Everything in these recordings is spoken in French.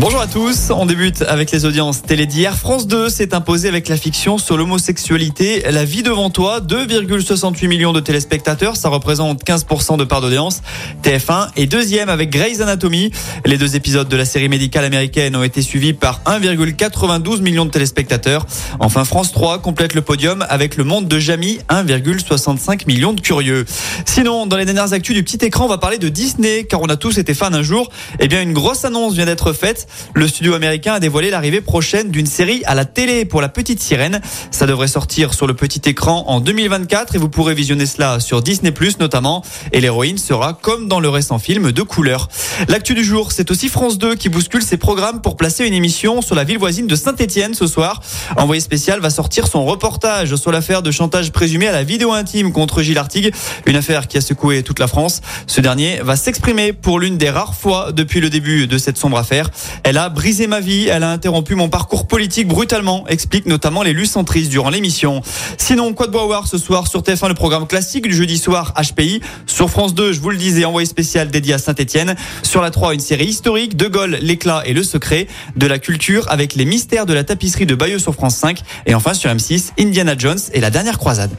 Bonjour à tous, on débute avec les audiences télé d'hier. France 2 s'est imposé avec la fiction sur l'homosexualité. La vie devant toi, 2,68 millions de téléspectateurs, ça représente 15% de part d'audience. TF1 est deuxième avec Grey's Anatomy. Les deux épisodes de la série médicale américaine ont été suivis par 1,92 millions de téléspectateurs. Enfin, France 3 complète le podium avec Le Monde de Jamie, 1,65 millions de curieux. Sinon, dans les dernières actus du petit écran, on va parler de Disney, car on a tous été fans un jour. Eh bien, une grosse annonce vient d'être faite. Le studio américain a dévoilé l'arrivée prochaine d'une série à la télé pour la petite sirène. Ça devrait sortir sur le petit écran en 2024 et vous pourrez visionner cela sur Disney Plus notamment. Et l'héroïne sera comme dans le récent film de couleur. L'actu du jour, c'est aussi France 2 qui bouscule ses programmes pour placer une émission sur la ville voisine de Saint-Etienne ce soir. Envoyé spécial va sortir son reportage sur l'affaire de chantage présumé à la vidéo intime contre Gilles Artigue, une affaire qui a secoué toute la France. Ce dernier va s'exprimer pour l'une des rares fois depuis le début de cette sombre affaire. Elle a brisé ma vie, elle a interrompu mon parcours politique brutalement, explique notamment l'élu centriste durant l'émission. Sinon, quoi de voir ce soir sur TF1 le programme classique du jeudi soir HPI. Sur France 2, je vous le disais, envoyé spécial dédié à Saint-Etienne. Sur la 3, une série historique, De Gaulle, l'éclat et le secret. De la culture avec les mystères de la tapisserie de Bayeux sur France 5. Et enfin sur M6, Indiana Jones et la dernière croisade.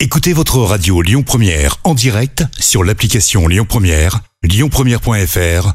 Écoutez votre radio Lyon Première en direct sur l'application Lyon Première, lyonpremière.fr